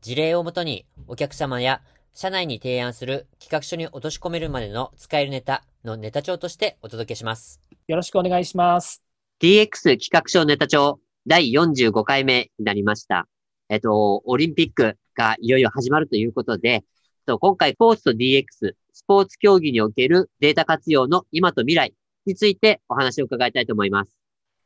事例をもとにお客様や社内に提案する企画書に落とし込めるまでの使えるネタのネタ帳としてお届けします。よろしくお願いします DX 企画書ネタ帳第45回目になりました。えっと、オリンピックがいよいよ始まるということで、と今回、スポーツと DX、スポーツ競技におけるデータ活用の今と未来についてお話を伺いたいと思います。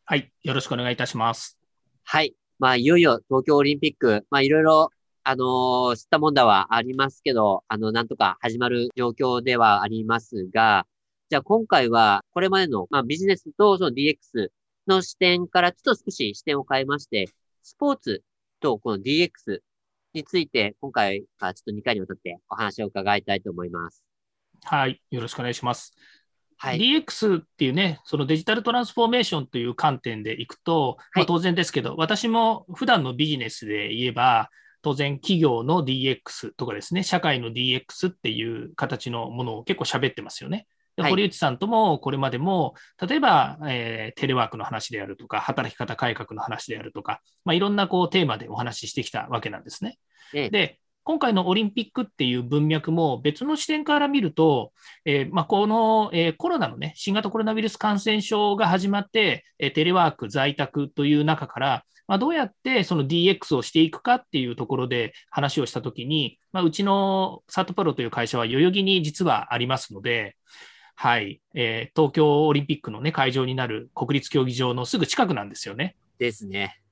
はいよろしくお願いいたしますはい。まあ、いよいよ東京オリンピック、まあ、いろいろ、あのー知ったもんだはありますけど、あの、なんとか始まる状況ではありますが、じゃあ今回は、これまでの、まあ、ビジネスとその DX の視点からちょっと少し視点を変えまして、スポーツとこの DX について、今回はちょっと2回にわたってお話を伺いたいと思います。はいよろしくお願いしますはい。DX っていうね、そのデジタルトランスフォーメーションという観点でいくと、まあ、はい当然ですけど、私も普段のビジネスで言えば、当然企業の DX とかですね、社会の DX っていう形のものを結構喋ってますよね。堀内さんともこれまでも、例えば、えーテレワークの話であるとか、働き方改革の話であるとか、まあ、いろんなこうテーマでお話ししてきたわけなんですね。ええで、今回のオリンピックっていう文脈も別の視点から見ると、えーまあ、この、えーコロナのね、新型コロナウイルス感染症が始まって、えーテレワーク、在宅という中から、まあ、どうやってその DX をしていくかっていうところで話をしたときに、まあ、うちのサートプロという会社は代々木に実はありますので、はい、えー東京オリンピックのね、会場になる国立競技場のすぐ近くなんですよね。ですね。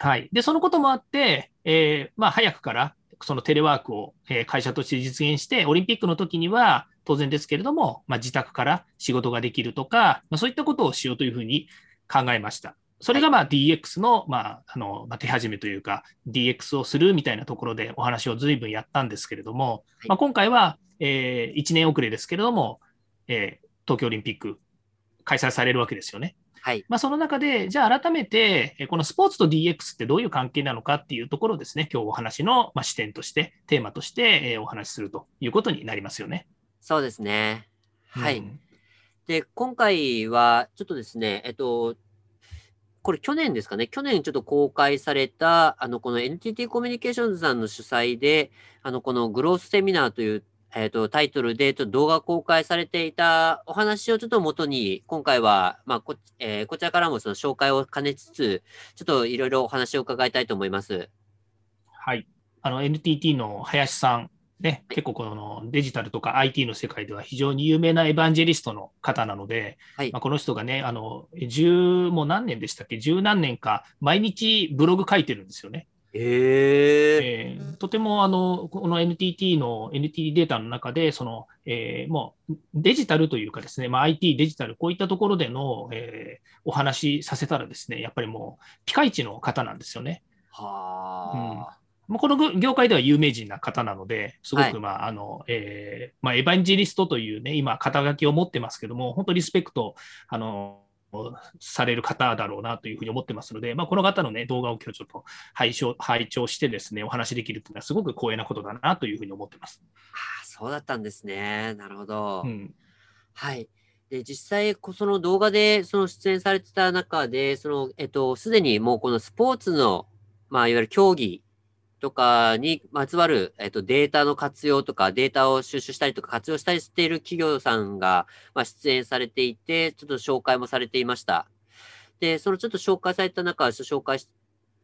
はい。で、そのこともあって、えーまあ、早くから、そのテレワークを、えー会社として実現して、オリンピックの時には、当然ですけれども、まあ、自宅から仕事ができるとか、まあ、そういったことをしようというふうに考えました。それが、まあ、DX の、まあ、あの、まあ、手始めというか、DX をするみたいなところでお話を随分やったんですけれども、はいまあ、今回は、え1年遅れですけれども、えー東京オリンピック開催されるわけですよね。はい。まあ、その中で、じゃあ改めて、えーこのスポーツと DX ってどういう関係なのかっていうところをですね、今日お話の、まあ、視点として、テーマとして、えーお話しするということになりますよね。そうですね。はい。うんで、今回は、ちょっとですね、えっと、これ去年ですかね、去年ちょっと公開された、あの、この NTT コミュニケーションズさんの主催で、あの、このグロースセミナーという、えっと、タイトルで、ちょっと動画公開されていたお話をちょっと元に、今回は、まあ、こ、えーこちらからもその紹介を兼ねつつ、ちょっといろいろお話を伺いたいと思います。はい。あの、NTT の林さん、ね、結構このデジタルとか IT の世界では非常に有名なエヴァンジェリストの方なので、はい。まあ、この人がね、あの、十、もう何年でしたっけ？十何年か、毎日ブログ書いてるんですよね。えええーとてもあのこの NTT の NTT データの中でその、えーもうデジタルというかですね、まあ、IT、デジタル、こういったところでの、えーお話しさせたらですね、やっぱりもうピカイチの方なんですよね。はあ、もうこの業界では有名人な方なので、すごはいく、まああのえーまあ、エヴァンジェリストというね、今、肩書きを持ってますけども、本当リスペクトあのされる方だろうなというふうに思ってますので、まあ、この方の、ね、動画を今日ちょっと拝聴拝聴してですね、お話しできるというのはすごく光栄なことだなというふうに思ってます。はあそうだったんですね。なるほど。うんはい。で、実際、こその動画で、その出演されてた中で、その、えっと、すでにもうこのスポーツの、まあ、いわゆる競技とかにまつわる、えっと、データの活用とか、データを収集したりとか、活用したりしている企業さんが、まあ、出演されていて、ちょっと紹介もされていました。で、そのちょっと紹介された中、紹介し、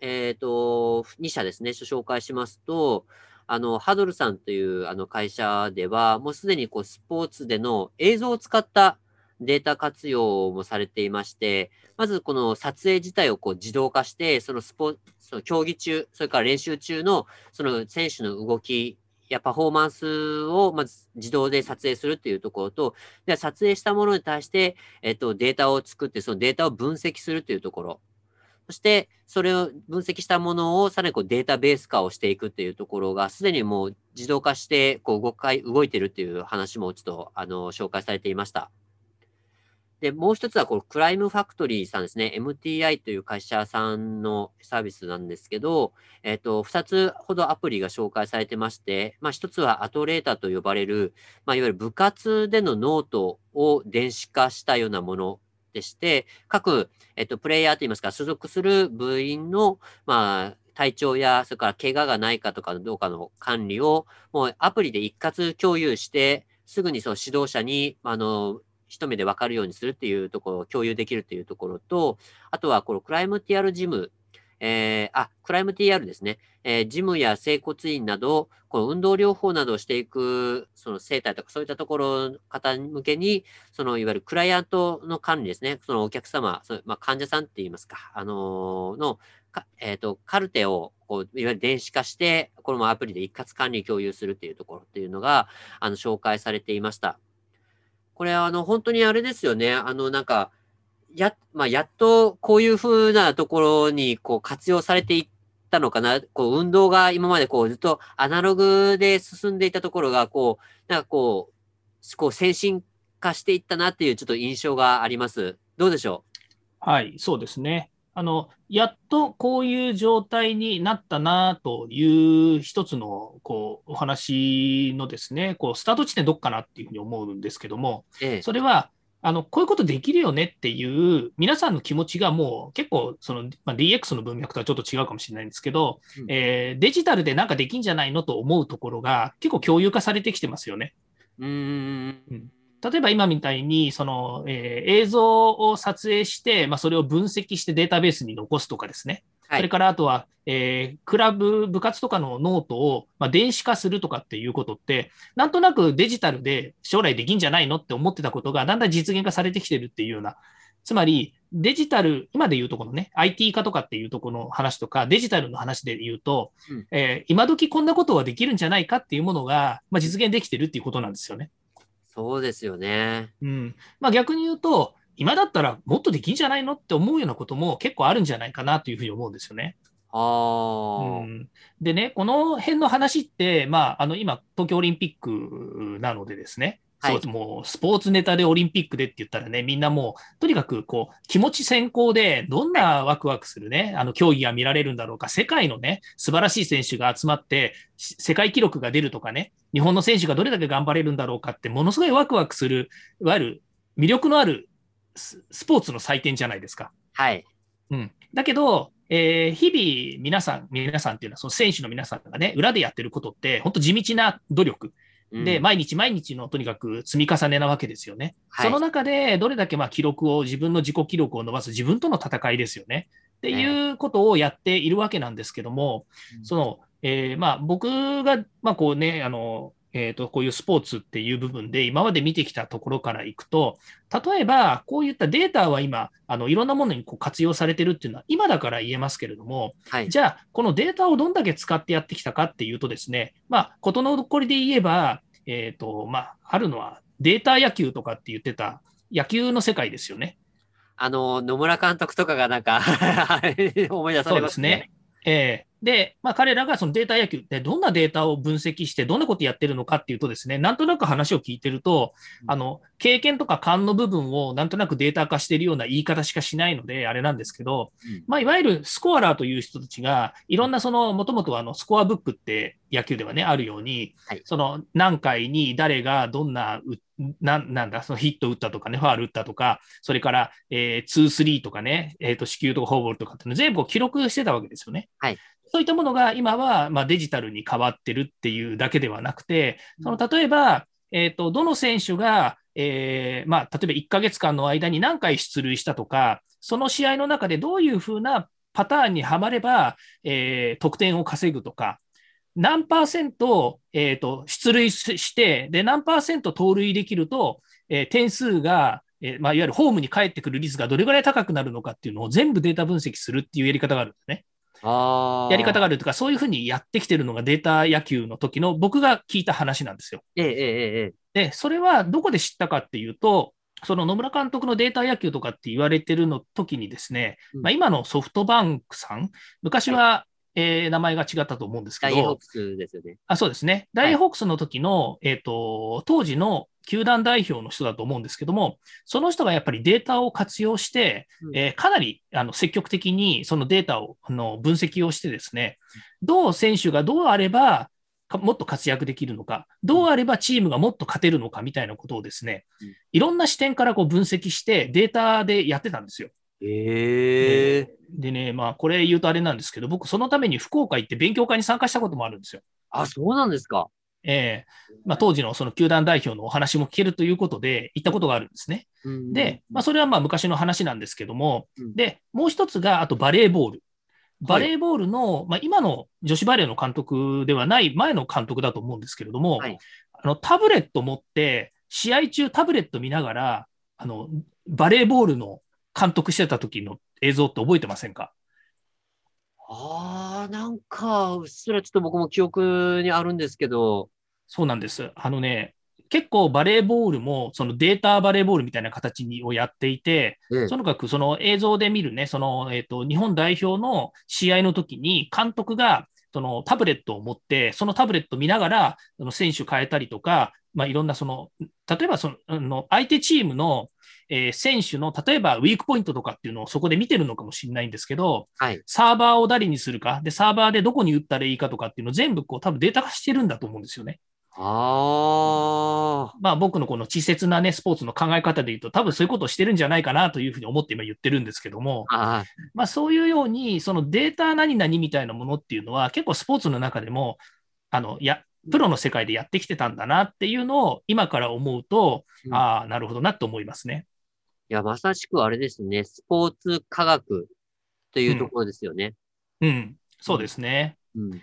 えっと、2社ですね、紹介しますと、あの、ハドルさんというあの会社では、もうすでにこうスポーツでの映像を使ったデータ活用もされていまして、まずこの撮影自体をこう自動化して、そのスポその競技中、それから練習中のその選手の動きやパフォーマンスをまず自動で撮影するっていうところと、では撮影したものに対して、えっと、データを作って、そのデータを分析するっていうところ。そして、それを分析したものをさらにこうデータベース化をしていくっていうところが、すでにもう自動化して、こう動かい、動いてるっていう話もちょっと、あの、紹介されていました。で、もう一つは、このクライムファクトリーさんですね。MTI という会社さんのサービスなんですけど、えっ、と、二つほどアプリが紹介されてまして、まあ一つはアトレータと呼ばれる、まあいわゆる部活でのノートを電子化したようなものでして、各、えっと、プレイヤーといいますか、所属する部員の、まあ、体調や、それから怪我がないかとかどうかの管理を、もうアプリで一括共有して、すぐにその指導者に、あの、一目で分かるようにするっていうところを共有できるっていうところと、あとはこのクライム TR ジム、えー、あ、クライム TR ですね。えージムや整骨院など、この運動療法などをしていく、その生態とかそういったところの方向けに、そのいわゆるクライアントの管理ですね。そのお客様、そうまあ、患者さんって言いますか、あのーの、えっ、と、カルテを、こう、いわゆる電子化して、これもアプリで一括管理共有するっていうところっていうのが、あの、紹介されていました。これは、あの、本当にあれですよね。あの、なんか、や、まあ、やっとこういうふうなところに、こう、活用されていったのかな。こう、運動が今までこう、ずっとアナログで進んでいたところが、こう、なんかこう、こう、先進化していったなっていうちょっと印象があります。どうでしょう？はい、そうですね。あの、やっとこういう状態になったなという一つの、こう、お話のですね、こう、スタート地点どっかなっていうふうに思うんですけども、うええ。それは、あの、こういうことできるよねっていう、皆さんの気持ちがもう結構、その、まあ、DX の文脈とはちょっと違うかもしれないんですけど、うんえーデジタルでなんかできんじゃないのと思うところが結構共有化されてきてますよね。うーん。例えば今みたいに、その、えー映像を撮影して、まあ、それを分析してデータベースに残すとかですね。はいそれからあとは、えークラブ、部活とかのノートを、まあ、電子化するとかっていうことって、なんとなくデジタルで将来できんじゃないのって思ってたことが、だんだん実現化されてきてるっていうような、つまりデジタル、今で言うとこのね、IT 化とかっていうところの話とか、デジタルの話で言うと、うんえー今時こんなことはできるんじゃないかっていうものが、まあ、実現できてるっていうことなんですよね。そうですよね。うん。まあ逆に言うと、今だったらもっとできんじゃないのって思うようなことも結構あるんじゃないかなというふうに思うんですよね。ああ、うん、でね、この辺の話って、まあ、あの今、東京オリンピックなのでですね、はいそうもうスポーツネタでオリンピックでって言ったらね、みんなもう、とにかくこう気持ち先行で、どんなワクワクするね、あの競技が見られるんだろうか、世界のね、素晴らしい選手が集まって、し世界記録が出るとかね、日本の選手がどれだけ頑張れるんだろうかって、ものすごいワクワクする、いわゆる魅力のあるススポーツの祭典じゃないですか。はい。うん、だけど、えー日々皆さん、皆さんっていうのは、その選手の皆さんがね、裏でやってることって、本当地道な努力。うんで、毎日毎日のとにかく積み重ねなわけですよね。はいその中で、どれだけまあ記録を、自分の自己記録を伸ばす自分との戦いですよね。っていうことをやっているわけなんですけども、うんその、えーまあ僕が、まあこうね、あの、えーと、こういうスポーツっていう部分で今まで見てきたところからいくと、例えばこういったデータは今、あのいろんなものにこう活用されてるっていうのは今だから言えますけれども、はい。じゃあ、このデータをどんだけ使ってやってきたかっていうとですね、まあ、ことの残りで言えば、えっ、と、まあ、あるのはデータ野球とかって言ってた野球の世界ですよね。あの、野村監督とかがなんか 思い出されますね。えーで、まあ、彼らがそのデータ野球ってどんなデータを分析して、どんなことやってるのかっていうとですね、なんとなく話を聞いてると、うんあの、経験とか勘の部分をなんとなくデータ化しているような言い方しかしないので、あれなんですけど、うんまあ、いわゆるスコアラーという人たちが、いろんなその、もともとあの、スコアブックって野球ではね、あるように、はい。その、何回に誰がどんなう、ななんだ、そのヒット打ったとかね、ファール打ったとか、それから、えー、2、3とかね、えっ、と、四球とかフォーボールとかっていうの全部記録してたわけですよね。はい。そういったものが今は、まあ、デジタルに変わってるっていうだけではなくて、その例えば、えっ、と、どの選手が、えーまあ、例えば1ヶ月間の間に何回出塁したとか、その試合の中でどういうふうなパターンにはまれば、えー得点を稼ぐとか、何パーセント、えーと出塁して、で、何パーセント盗塁できると、えー点数が、えーまあ、いわゆるホームに帰ってくる率がどれぐらい高くなるのかっていうのを全部データ分析するっていうやり方があるんですね。ああ。やり方があるというか、そういうふうにやってきてるのがデータ野球の時の僕が聞いた話なんですよ。ええ。で、それはどこで知ったかっていうと、その野村監督のデータ野球とかって言われてるの時にですね、うんまあ、今のソフトバンクさん、昔は、えー名前が違ったと思うんですけどダイホーク、スですよね。あそうですね、ダイホークスの時の、えっ、と、当時の球団代表の人だと思うんですけども、その人がやっぱりデータを活用して、うんえーかなりあの積極的にそのデータをあの分析をしてですね、どう選手がどうあればかもっと活躍できるのか、どうあればチームがもっと勝てるのかみたいなことをですねうん、いろんな視点からこう分析してデータでやってたんですよ。ええでね、まあこれ言うとあれなんですけど、僕そのために福岡行って勉強会に参加したこともあるんですよ。あ、そうなんですか。ええまあ、当時のその球団代表のお話も聞けるということで行ったことがあるんですね。うんで、まあ、それはまあ昔の話なんですけども、うんで、もう一つが、あとバレーボール。バレーボールの、まあ、今の女子バレーの監督ではない前の監督だと思うんですけれども、はいあのタブレット持って、試合中タブレット見ながら、あのバレーボールの監督してた時の映像って覚えてませんか？ああ、なんか、うっすらちょっと僕も記憶にあるんですけど、そうなんです。あのね、結構バレーボールもそのデータバレーボールみたいな形にをやっていて、ええ。とにかくその映像で見るね、その、えっ、と、日本代表の試合の時に監督がそのタブレットを持って、そのタブレット見ながら、その選手変えたりとか、まあ、いろんなその、例えばその、あの相手チームの、えー選手の、例えばウィークポイントとかっていうのをそこで見てるのかもしれないんですけど、はい。サーバーを誰にするか、で、サーバーでどこに打ったらいいかとかっていうのを全部こう多分データ化してるんだと思うんですよね。ああ、まあ僕のこの稚拙なね、スポーツの考え方で言うと、多分そういうことをしてるんじゃないかなというふうに思って今言ってるんですけども、あまあそういうように、そのデータ何々みたいなものっていうのは、結構スポーツの中でも、あの、や、プロの世界でやってきてたんだなっていうのを今から思うと、うんああ、なるほどなと思いますね。いや、まさしくあれですね。スポーツ科学というところですよね。うん、そうですね。うん。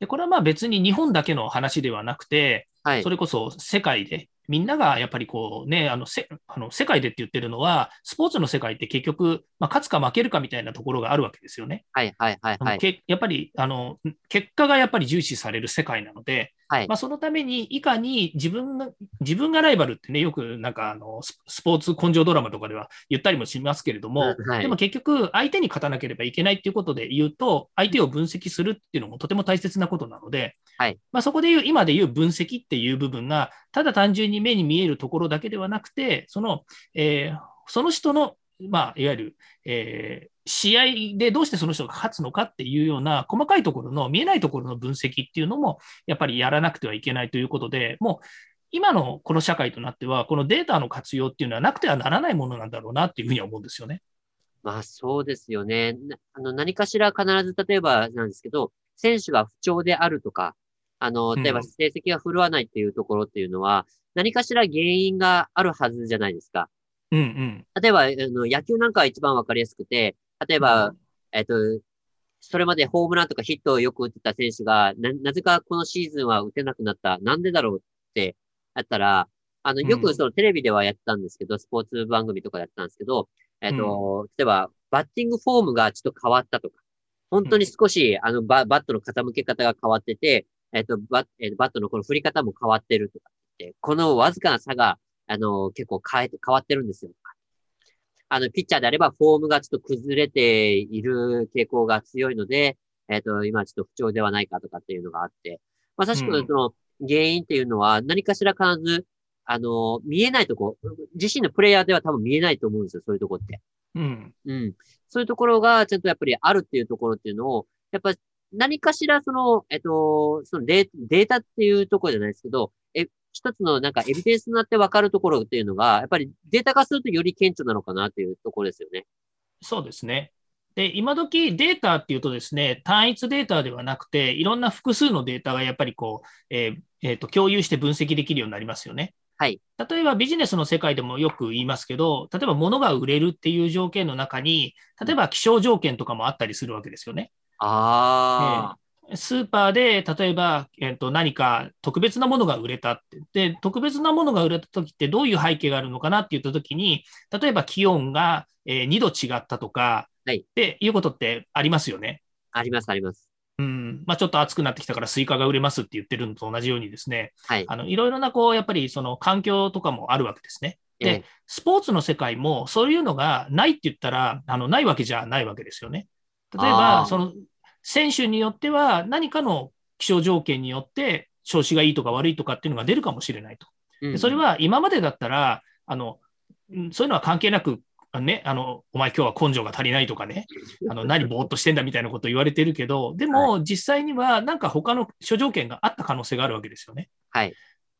で、これはまあ別に日本だけの話ではなくて、はいそ。れこそ世界で、みんながやっぱりこうね、あのせあの世界でって言ってるのは、スポーツの世界って結局、まあ、勝つか負けるかみたいなところがあるわけですよね。はい、はい、はい、はい。けやっぱりあの結果がやっぱり重視される世界なので、はいまあ、そのためにいかに自分が自分がライバルってね、よくなんかあのススポーツ根性ドラマとかでは言ったりもしますけれども、うんはいでも結局、相手に勝たなければいけないっていうことで言うと、相手を分析するっていうのもとても大切なことなので、はいまあ、そこで言う、今で言う分析っていう部分が、ただ単純に目に見えるところだけではなくて、その、えーその人の、まあ、いわゆる、えー試合でどうしてその人が勝つのかっていうような細かいところの見えないところの分析っていうのもやっぱりやらなくてはいけないということで、もう今のこの社会となっては、このデータの活用っていうのはなくてはならないものなんだろうなっていうふうには思うんですよね。まあそうですよね。なあの、何かしら必ず、例えばなんですけど、選手が不調であるとか、あの、例えばうん成績が振るわないっていうところっていうのは、何かしら原因があるはずじゃないですか。うんうん。例えば、あの、野球なんかは一番わかりやすくて、例えば、えっと、それまでホームランとかヒットをよく打ってた選手が、な、なぜかこのシーズンは打てなくなった。なんでだろうってあったら、あの、ようんくそのテレビではやってたんですけど、スポーツ番組とかでやってたんですけど、えっと、例えば、バッティングフォームがちょっと変わったとか、本当に少し、あの、バ、バットの傾け方が変わってて、えっと、バッ、えーバットのこの振り方も変わってるとかって、このわずかな差が、あの、結構変えて、変わってるんですよ。あの、ピッチャーであれば、フォームがちょっと崩れている傾向が強いので、えっ、と、今ちょっと不調ではないかとかっていうのがあって、まさしくうんその原因っていうのは何かしら必ず、あの、見えないとこ、自身のプレイヤーでは多分見えないと思うんですよ、そういうとこって。うん。うん。そういうところがちゃんとやっぱりあるっていうところっていうのを、やっぱ何かしらその、えっと、そのデーデータっていうところじゃないですけど、え、一つのなんかエビデンスになって分かるところっていうのが、やっぱりデータ化するとより顕著なのかなっていうところですよね。そうですね。で、今時データっていうとですね、単一データではなくて、いろんな複数のデータがやっぱりこう、えーえーと共有して分析できるようになりますよね。はい。例えばビジネスの世界でもよく言いますけど、例えば物が売れるっていう条件の中に、例えば気象条件とかもあったりするわけですよね。あスーパーで例えば、えーと何か特別なものが売れたって。で、特別なものが売れた時ってどういう背景があるのかなって言った時に、例えば気温が、えー2度違ったとか、はいっていうことってありますよね。あ、あります、あります。うんまあ、ちょっと暑くなってきたからスイカが売れますって言ってるのと同じようにですね、はい。あのいろいろなこうやっぱりその環境とかもあるわけですね。でええ、スポーツの世界もそういうのがないって言ったら、あのないわけじゃないわけですよね。例えあば、ーその選手によっては何かの気象条件によって調子がいいとか悪いとかっていうのが出るかもしれないと。うんでそれは今までだったら、あのうんそういうのは関係なく、あのね、あのお前今日は根性が足りないとかね、あの何ぼーっとしてんだみたいなこと言われてるけど、でも実際にはなんか他の諸条件があった可能性があるわけですよね。はい。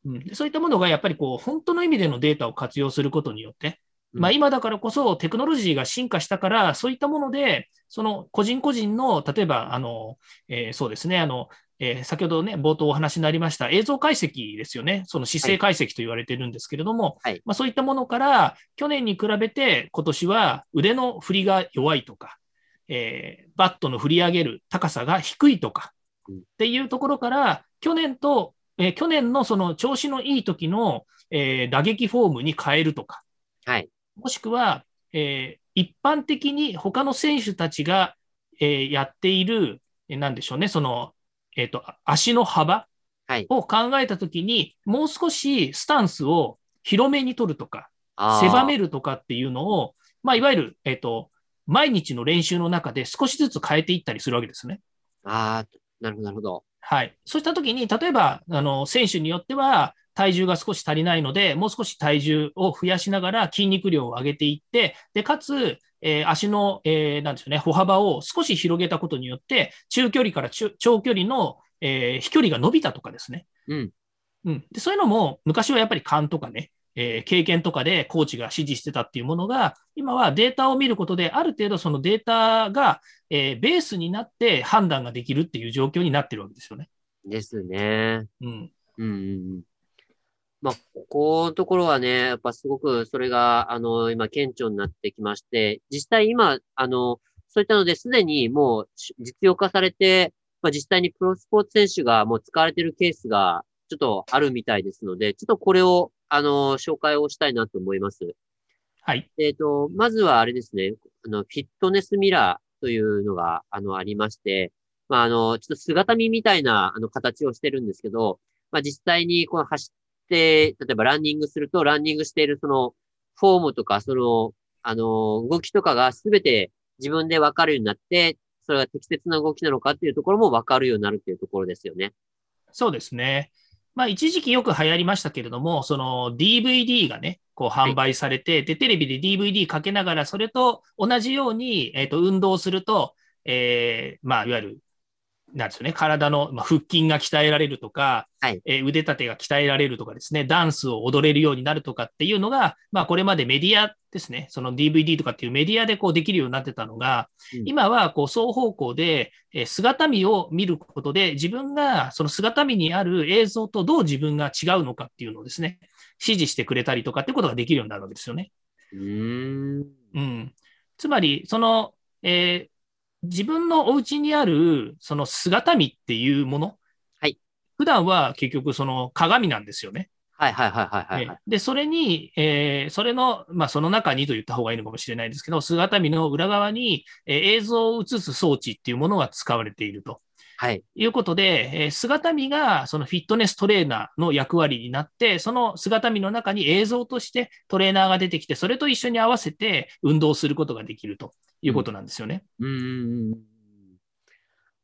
うん、でそういったものがやっぱりこう本当の意味でのデータを活用することによって、うんまあ、今だからこそテクノロジーが進化したから、そういったもので、その個人個人の、例えば、あの、えーそうですね、あの、えー先ほどね、冒頭お話になりました映像解析ですよね。その姿勢解析と言われてるんですけれども、はいまあ、そういったものから、去年に比べて今年は腕の振りが弱いとか、えーバットの振り上げる高さが低いとかうんっていうところから、去年と、えー去年のその調子のいい時の、えー打撃フォームに変えるとか、はい。もしくは、えー一般的に他の選手たちが、えーやっている、えーなんでしょうね、その、えっ、と、足の幅はいを考えたときに、もう少しスタンスを広めに取るとか、狭めるとかっていうのを、まあ、いわゆる、えっ、と、毎日の練習の中で少しずつ変えていったりするわけですね。あー、なるほど、なるほど。はい。そうしたときに、例えば、あの、選手によっては、体重が少し足りないので、もう少し体重を増やしながら筋肉量を上げていって、で、かつ、えー足の、えーなんでしょうね、歩幅を少し広げたことによって、中距離から中長距離の、えー飛距離が伸びたとかですね。うん。うん。で、そういうのも、昔はやっぱり勘とかね、えー経験とかでコーチが指示してたっていうものが、今はデータを見ることで、ある程度そのデータが、えーベースになって判断ができるっていう状況になってるわけですよね。ですね。うん。うんうんうん。まあ、ここのところはね、やっぱすごくそれが、あの、今、顕著になってきまして、実際今、あの、そういったのですでにもうし実用化されて、まあ、実際にプロスポーツ選手がもう使われているケースがちょっとあるみたいですので、ちょっとこれを、あの、紹介をしたいなと思います。はい。えっ、と、まずはあれですね、あの、フィットネスミラーというのが、あの、ありまして、まあ、あの、ちょっと姿見みたいな、あの、形をしてるんですけど、まあ、実際に、この走例えばランニングすると、ランニングしているその、フォームとか、その、あの、動きとかがすべて自分でわかるようになって、それが適切な動きなのかっていうところもわかるようになるっていうところですよね。そうですね。まあ、一時期よく流行りましたけれども、その DVD がね、こう販売されて、で、テレビで DVD かけながら、それと同じように、えっ、と、運動すると、えーまあ、いわゆる、なんですよね、体の、まあ、腹筋が鍛えられるとか、はいえー腕立てが鍛えられるとかですね、ダンスを踊れるようになるとかっていうのが、まあ、これまでメディアですね、その DVD とかっていうメディアでこうできるようになってたのが、うん今はこう双方向で、えー姿見を見ることで、自分がその姿見にある映像とどう自分が違うのかっていうのをですね、指示してくれたりとかっていうことができるようになるわけですよね。うーん。うん。つまり、その、えー自分のお家にあるその姿見っていうもの？はい。普段は結局その鏡なんですよね。はいはいはいはいはい、はいえ。で、それに、えーそれの、まあ、その中にと言った方がいいのかもしれないですけど、姿見の裏側に、えー映像を映す装置っていうものが使われているとはい。いうことで、えー姿見がそのフィットネストレーナーの役割になって、その姿見の中に映像としてトレーナーが出てきて、それと一緒に合わせて運動することができるということなんですよね。うーん。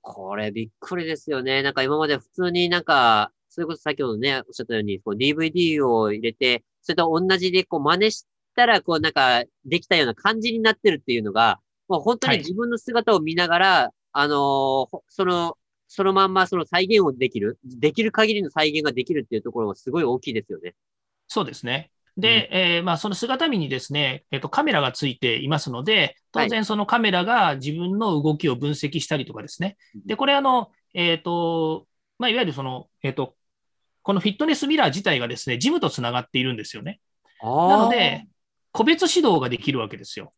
これびっくりですよね。なんか今まで普通になんか、それこそ先ほどね、おっしゃったように、こう DVD を入れて、それと同じでこう真似したら、こうなんかできたような感じになってるっていうのが、もう本当はいに自分の姿を見ながら、あのーほその、そのまんまその再現をできる、できる限りの再現ができるっていうところがすごい大きいですよね。そうですね。で、えーまあ、その姿見にですね、えっと、カメラがついていますので、当然そのカメラが自分の動きを分析したりとかですね。で、これあの、えっ、と、まあ、いわゆるその、えっ、と、このフィットネスミラー自体がですね、ジムとつながっているんですよね。ななので、個別指導ができるわけですよ。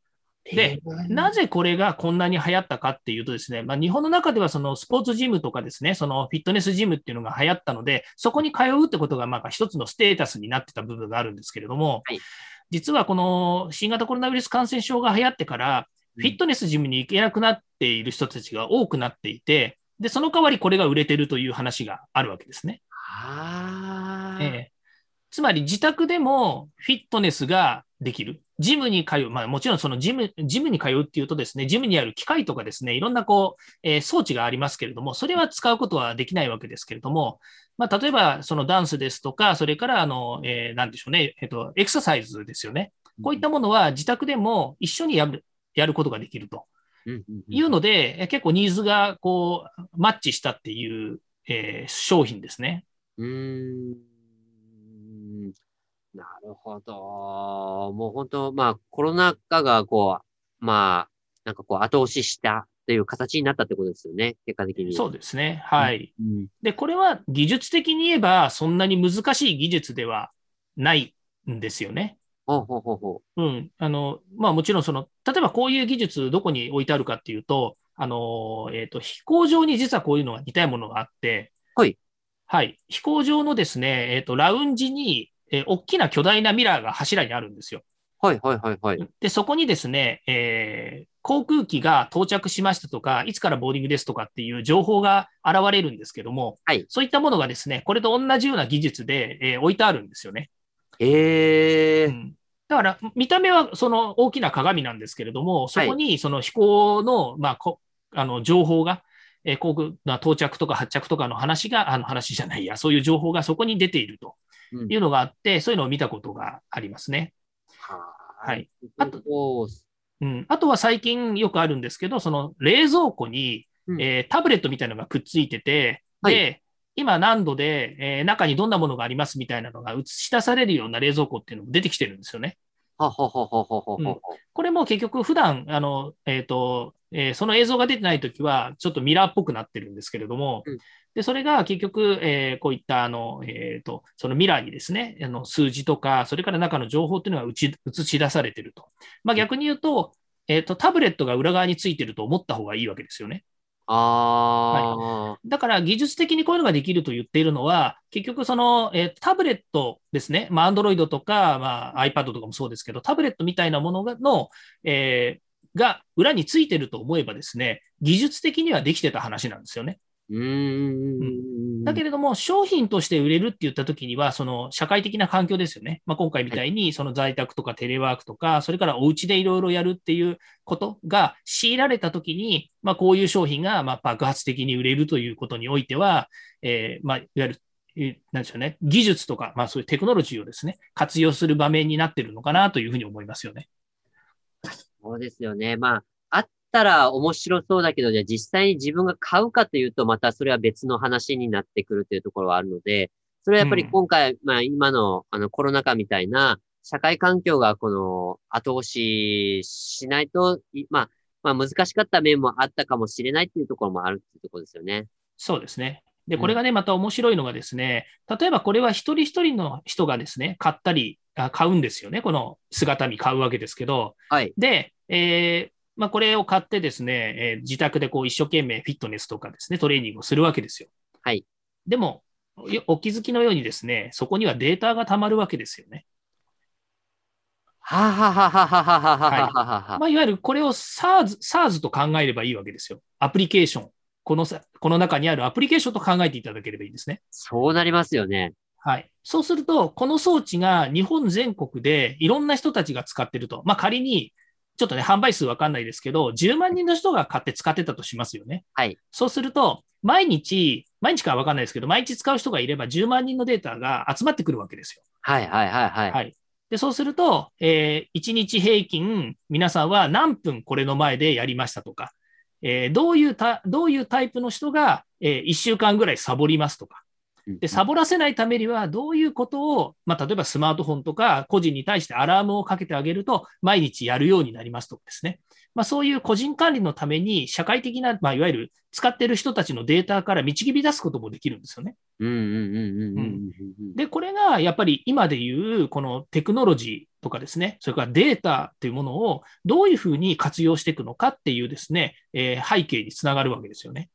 で、なぜこれがこんなに流行ったかっていうとですね、まあ、日本の中ではそのスポーツジムとかですね、そのフィットネスジムっていうのが流行ったので、そこに通うってことがまあ一つのステータスになってた部分があるんですけれども、はい。実はこの新型コロナウイルス感染症が流行ってから、フィットネスジムに行けなくなっている人たちが多くなっていて、で、その代わりこれが売れてるという話があるわけですね。ええ。つまり自宅でもフィットネスができる。ジムに通う。まあもちろんそのジム、ジムに通うっていうとですね、ジムにある機械とかですね、いろんなこう、えー、装置がありますけれども、それは使うことはできないわけですけれども、まあ例えばそのダンスですとか、それからあの、えー、なんでしょうね、えっ、と、エクササイズですよね。こういったものは自宅でも一緒にやるやることができるというので、結構ニーズがこうマッチしたっていう、えー、商品ですね。うんなるほど。もう本当、まあコロナ禍がこう、まあ、なんかこう後押ししたという形になったってことですよね、結果的に。そうですね。はい。うん、で、これは技術的に言えば、そんなに難しい技術ではないんですよね。ほうほうほうほう。うん。あの、まあもちろんその、例えばこういう技術どこに置いてあるかっていうと、あの、えっ、ー、と、飛行場に実はこういうのが似たいものがあって、はい。はい。飛行場のですね、えっ、ー、と、ラウンジに、えー、大きな巨大なミラーが柱にあるんですよ。はいはいはいはい。で、そこにですね、えー、航空機が到着しましたとか、いつからボーディングですとかっていう情報が現れるんですけども、はい、そういったものがですね、これと同じような技術で、えー、置いてあるんですよね。えー、うん、だから、見た目はその大きな鏡なんですけれども、そこにその飛行の、まあ、こあの情報が、えー、航空の到着とか発着とかの話が、あの話じゃないや、そういう情報がそこに出ているというのがあって、うん、そういうのを見たことがありますね。はい。あと、うん、あとは最近よくあるんですけど、その冷蔵庫に、うん、えー、タブレットみたいなのがくっついてて、はい、で、今何度で、えー、中にどんなものがありますみたいなのが映し出されるような冷蔵庫っていうのも出てきてるんですよね。はははははは、うん、これも結局普段、あの、えっ、ー、と、えー、その映像が出てないときは、ちょっとミラーっぽくなってるんですけれども、うん、で、それが結局、えー、こういった、あの、えっ、と、そのミラーにですね、あの数字とか、それから中の情報っていうのが映し出されてると。まあ逆に言うと、えっ、と、タブレットが裏側についてると思った方がいいわけですよね。あはい、だから技術的にこういうのができると言っているのは、結局その、えー、タブレットですね、まあ、Android とか、まあ、iPad とかもそうですけど、タブレットみたいなものがの、えー、が裏についてると思えばですね、技術的にはできてた話なんですよね。うんだけれども、商品として売れるって言ったときには、その社会的な環境ですよね。まあ、今回みたいに、その在宅とかテレワークとか、それからお家でいろいろやるっていうことが強いられたときに、まあ、こういう商品がまあ爆発的に売れるということにおいては、えー、まあ、いわゆる、なんでしょうね、技術とか、まあ、そういうテクノロジーをですね、活用する場面になってるのかなというふうに思いますよね。そうですよね。まあ、ったら面白そうだけど、じゃあ実際に自分が買うかというと、またそれは別の話になってくるというところはあるので、それはやっぱり今回、うん、まあ今のあのコロナ禍みたいな社会環境がこの後押ししないと、まあ、まあ難しかった面もあったかもしれないっていうところもあるっていうところですよね。そうですね。で、これがね、また面白いのがですね、例えばこれは一人一人の人がですね、買ったり、買うんですよね。この姿見買うわけですけど。はい。で、えー、まあ、これを買ってですね、えー、自宅でこう一生懸命フィットネスとかですね、トレーニングをするわけですよ。はい。でも、お気づきのようにですね、そこにはデータが溜まるわけですよね。ははははははははは。まあ、いわゆるこれを SARS, SARS と考えればいいわけですよ。アプリケーション。このこの中にあるアプリケーションと考えていただければいいですね。そうなりますよね。はい。そうすると、この装置が日本全国でいろんな人たちが使ってると。まあ、仮にちょっとね、販売数わかんないですけど、10万人の人が買って使ってたとしますよね。はい。そうすると、毎日、毎日かわかんないですけど、毎日使う人がいれば10万人のデータが集まってくるわけですよ。はいはいはいはい。はい。で、そうすると、えー、1日平均、皆さんは何分これの前でやりましたとか、えー、どういうた、どういうタイプの人が、えー、1週間ぐらいサボりますとか、で、サボらせないためには、どういうことを、まあ、例えばスマートフォンとか個人に対してアラームをかけてあげると、毎日やるようになりますとかですね。まあ、そういう個人管理のために、社会的な、まあ、いわゆる使ってる人たちのデータから導き出すこともできるんですよね。で、これがやっぱり今でいう、このテクノロジーとかですね、それからデータというものをどういうふうに活用していくのかっていうですね、えー、背景につながるわけですよね。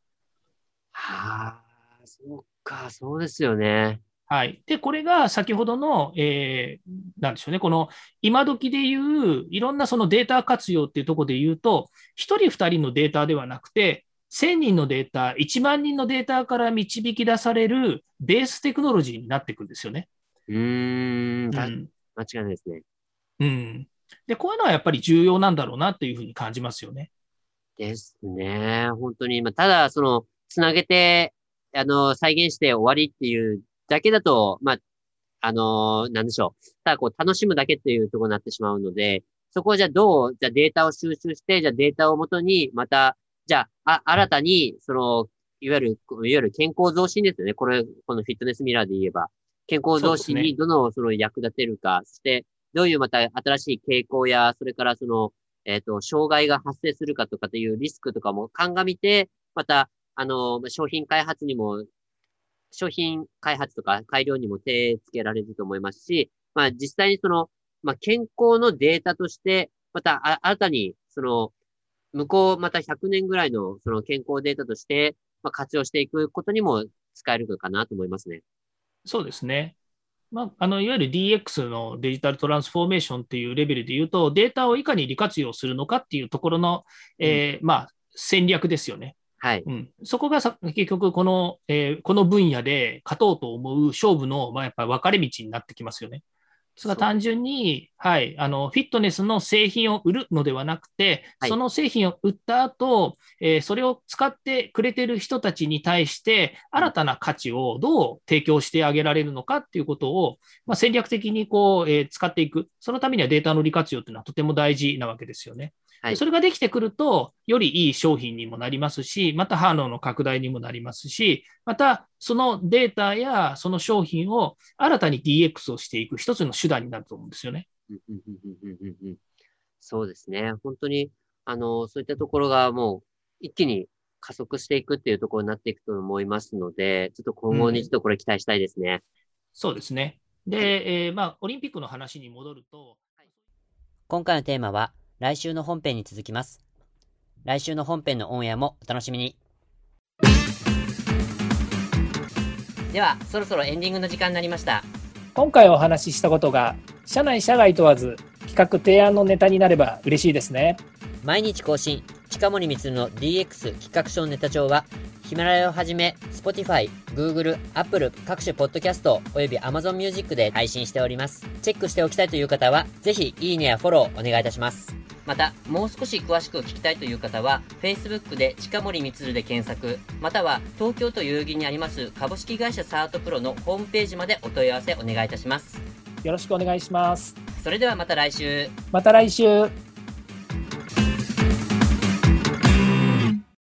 はあ、そうか、そうですよね。はい。で、これが先ほどの、えー、なんでしょうね、この今時でいう、いろんなそのデータ活用っていうところで言うと、1人2人のデータではなくて、1000人のデータ、1万人のデータから導き出されるベーステクノロジーになっていくんですよね。うーん、たうん間違いないですね。うん、でこういうのはやっぱり重要なんだろうなというふうに感じますよね。ですね。本当に、まあ、ただ、その、つなげて、あの、再現して終わりっていうだけだと、まあ、あの、なんでしょう。ただ、こう、楽しむだけっていうところになってしまうので、そこをじゃあどう、じゃあデータを収集して、じゃあデータをもとに、また、じゃあ、あ、新たに、その、いわゆる、いわゆる健康増進ですよね。これ、このフィットネスミラーで言えば。健康増進にどの、その役立てるか、そして、どういうまた新しい傾向や、それからその、えっ、と、障害が発生するかとかというリスクとかも鑑みて、また、あの、商品開発にも、商品開発とか改良にも手つけられると思いますし、まあ実際にその、まあ健康のデータとして、またあ新たに、その、向こうまた100年ぐらいのその健康データとして、まあ活用していくことにも使えるのかなと思いますね。そうですね。まあ、あのいわゆる DX のデジタルトランスフォーメーションっていうレベルで言うと、データをいかに利活用するのかっていうところの、えーまあ、戦略ですよね。はい。うん、そこがさ結局この、えーこの分野で勝とうと思う勝負の、まあ、やっぱり分かれ道になってきますよね。それが単純に、はい、あのフィットネスの製品を売るのではなくて、はいその製品を売った後、えーそれを使ってくれてる人たちに対して、新たな価値をどう提供してあげられるのかっていうことを、まあ、戦略的にこう、えー使っていく、そのためにはデータの利活用っていうのはとても大事なわけですよね。はいそれができてくると、よりいい商品にもなりますし、また販路の拡大にもなりますし、またそのデータやその商品を新たに DX をしていく一つの手段になると思うんですよね。うんうんうんうんうんうんそうですね。本当に、あの、そういったところがもう一気に加速していくっていうところになっていくと思いますので、ちょっと今後にちょっとこれ期待したいですね。そうですね。で、えーまあ、オリンピックの話に戻ると、今回のテーマは来週の本編に続きます。来週の本編のオンエアもお楽しみに。では、そろそろエンディングの時間になりました。今回お話ししたことが社内社外問わず企画提案のネタになれば嬉しいですね毎日更新、近森光の DX 企画書ネタ帳は、ヒマラヤをはじめ、Spotify、Google、Apple 各種ポッドキャストおよび Amazon Music で配信しております。チェックしておきたいという方は、ぜひいいねやフォローお願いいたします。また、もう少し詳しく聞きたいという方は、Facebook で近森光で検索、または東京都代々木にあります株式会社サートプロのホームページまでお問い合わせお願いいたします。よろしくお願いしますそれではまた来週。また来週